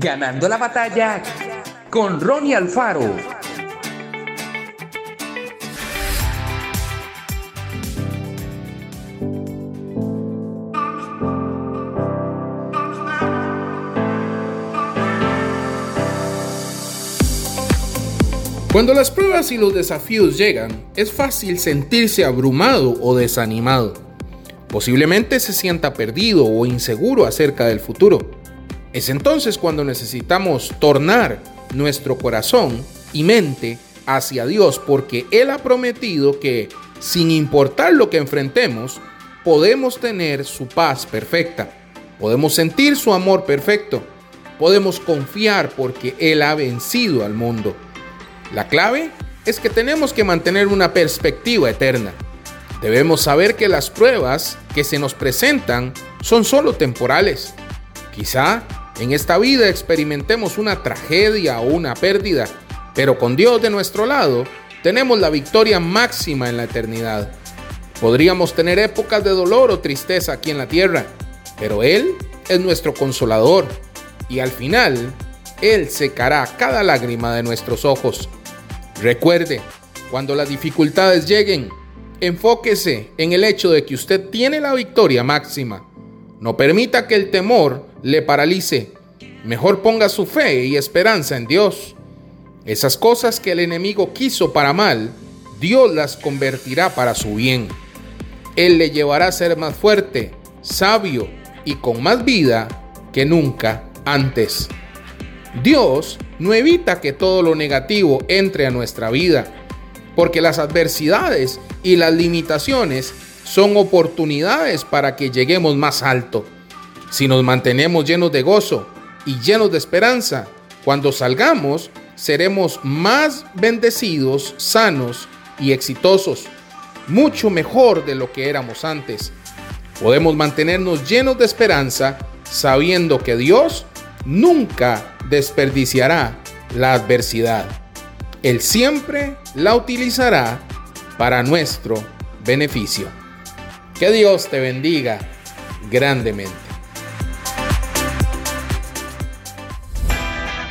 Ganando la batalla con Ronnie Alfaro. Cuando las pruebas y los desafíos llegan, es fácil sentirse abrumado o desanimado. Posiblemente se sienta perdido o inseguro acerca del futuro. Es entonces cuando necesitamos tornar nuestro corazón y mente hacia Dios porque Él ha prometido que, sin importar lo que enfrentemos, podemos tener su paz perfecta, podemos sentir su amor perfecto, podemos confiar porque Él ha vencido al mundo. La clave es que tenemos que mantener una perspectiva eterna. Debemos saber que las pruebas que se nos presentan son solo temporales. Quizá en esta vida experimentemos una tragedia o una pérdida, pero con Dios de nuestro lado tenemos la victoria máxima en la eternidad. Podríamos tener épocas de dolor o tristeza aquí en la tierra, pero Él es nuestro consolador y al final Él secará cada lágrima de nuestros ojos. Recuerde, cuando las dificultades lleguen, enfóquese en el hecho de que usted tiene la victoria máxima. No permita que el temor le paralice. Mejor ponga su fe y esperanza en Dios. Esas cosas que el enemigo quiso para mal, Dios las convertirá para su bien. Él le llevará a ser más fuerte, sabio y con más vida que nunca antes. Dios no evita que todo lo negativo entre a nuestra vida, porque las adversidades y las limitaciones son oportunidades para que lleguemos más alto. Si nos mantenemos llenos de gozo y llenos de esperanza, cuando salgamos seremos más bendecidos, sanos y exitosos, mucho mejor de lo que éramos antes. Podemos mantenernos llenos de esperanza sabiendo que Dios nunca desperdiciará la adversidad. Él siempre la utilizará para nuestro beneficio. Que Dios te bendiga grandemente.